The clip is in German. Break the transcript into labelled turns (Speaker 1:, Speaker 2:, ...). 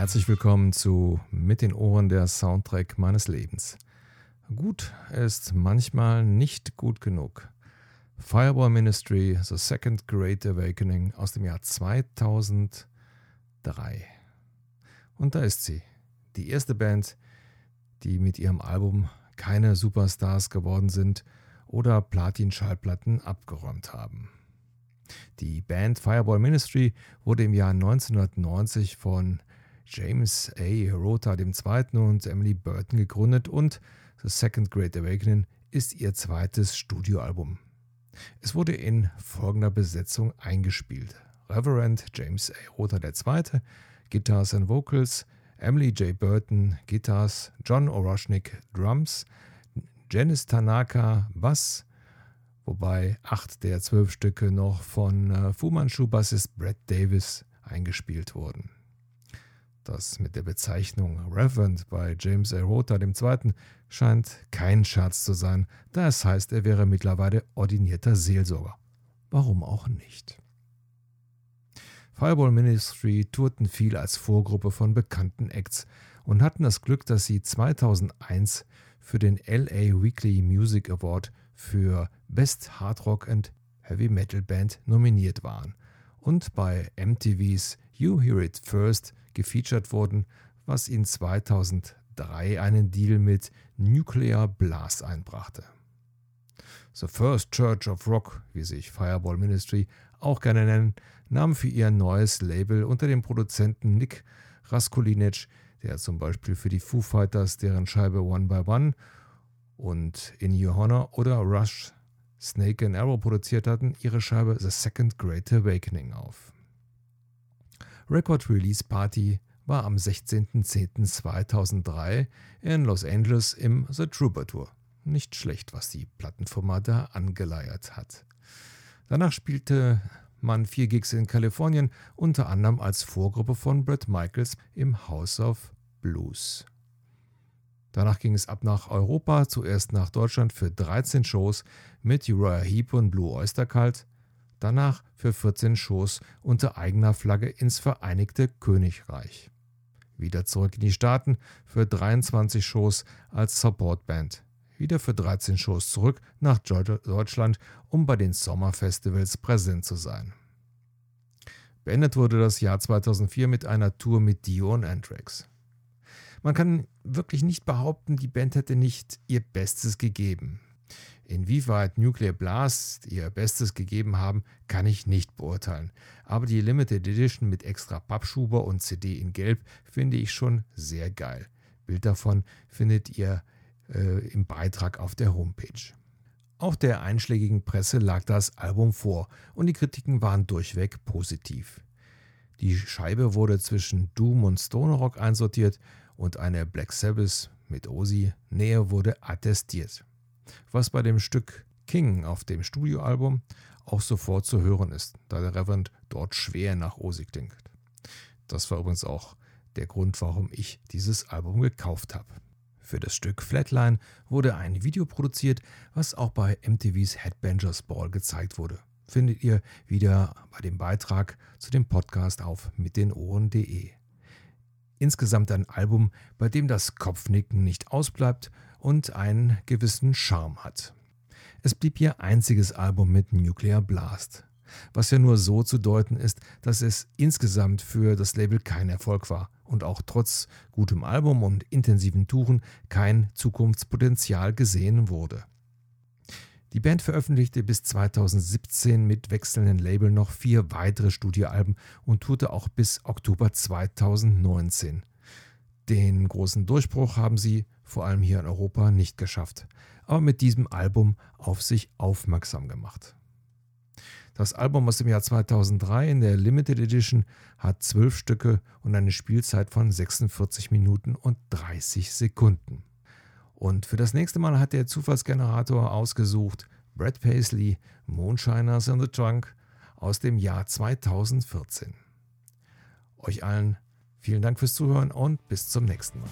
Speaker 1: Herzlich willkommen zu Mit den Ohren der Soundtrack meines Lebens. Gut ist manchmal nicht gut genug. Fireball Ministry, The Second Great Awakening aus dem Jahr 2003. Und da ist sie, die erste Band, die mit ihrem Album keine Superstars geworden sind oder Platin-Schallplatten abgeräumt haben. Die Band Fireball Ministry wurde im Jahr 1990 von James A. Rota II. und Emily Burton gegründet und The Second Great Awakening ist ihr zweites Studioalbum. Es wurde in folgender Besetzung eingespielt. Reverend James A. Rota II., Guitars and Vocals, Emily J. Burton, Guitars, John Oroshnik, Drums, Janice Tanaka, Bass, wobei acht der zwölf Stücke noch von äh, Fu Manchu-Bassist Brad Davis eingespielt wurden. Das mit der Bezeichnung Reverend bei James A. Rota II. scheint kein Scherz zu sein, da es heißt, er wäre mittlerweile ordinierter Seelsorger. Warum auch nicht? Fireball Ministry tourten viel als Vorgruppe von bekannten Acts und hatten das Glück, dass sie 2001 für den LA Weekly Music Award für Best Hard Rock and Heavy Metal Band nominiert waren und bei MTVs You Hear It First gefeatured wurden, was ihnen 2003 einen Deal mit Nuclear Blast einbrachte. The First Church of Rock, wie sich Fireball Ministry auch gerne nennen, nahm für ihr neues Label unter dem Produzenten Nick Raskulinec, der zum Beispiel für die Foo Fighters deren Scheibe One by One und In Your Honor oder Rush Snake and Arrow produziert hatten, ihre Scheibe The Second Great Awakening auf. Record Release Party war am 16.10.2003 in Los Angeles im The Troubadour. Nicht schlecht, was die Plattenfirma da angeleiert hat. Danach spielte man vier Gigs in Kalifornien, unter anderem als Vorgruppe von Brett Michaels im House of Blues. Danach ging es ab nach Europa, zuerst nach Deutschland für 13 Shows mit Uriah Heep und Blue Oyster Cult, danach für 14 Shows unter eigener Flagge ins Vereinigte Königreich. Wieder zurück in die Staaten für 23 Shows als Supportband. Wieder für 13 Shows zurück nach Deutschland, um bei den Sommerfestivals präsent zu sein. Beendet wurde das Jahr 2004 mit einer Tour mit Dio und Anthrax. Man kann wirklich nicht behaupten, die Band hätte nicht ihr Bestes gegeben. Inwieweit Nuclear Blast ihr Bestes gegeben haben, kann ich nicht beurteilen. Aber die Limited Edition mit extra Pappschuber und CD in Gelb finde ich schon sehr geil. Bild davon findet ihr äh, im Beitrag auf der Homepage. Auch der einschlägigen Presse lag das Album vor und die Kritiken waren durchweg positiv. Die Scheibe wurde zwischen Doom und Stoner Rock einsortiert und eine Black Sabbath mit Ozzy Nähe wurde attestiert was bei dem Stück King auf dem Studioalbum auch sofort zu hören ist, da der Reverend dort schwer nach Osig klingt. Das war übrigens auch der Grund, warum ich dieses Album gekauft habe. Für das Stück Flatline wurde ein Video produziert, was auch bei MTVs Headbangers Ball gezeigt wurde. Findet ihr wieder bei dem Beitrag zu dem Podcast auf mitdenohren.de. Insgesamt ein Album, bei dem das Kopfnicken nicht ausbleibt und einen gewissen Charme hat. Es blieb ihr einziges Album mit Nuclear Blast, was ja nur so zu deuten ist, dass es insgesamt für das Label kein Erfolg war und auch trotz gutem Album und intensiven Touren kein Zukunftspotenzial gesehen wurde. Die Band veröffentlichte bis 2017 mit wechselnden Label noch vier weitere Studioalben und tourte auch bis Oktober 2019. Den großen Durchbruch haben sie vor allem hier in Europa nicht geschafft, aber mit diesem Album auf sich aufmerksam gemacht. Das Album aus dem Jahr 2003 in der Limited Edition hat zwölf Stücke und eine Spielzeit von 46 Minuten und 30 Sekunden. Und für das nächste Mal hat der Zufallsgenerator ausgesucht Brad Paisley, Moonshiners in the Trunk aus dem Jahr 2014. Euch allen Vielen Dank fürs Zuhören und bis zum nächsten Mal.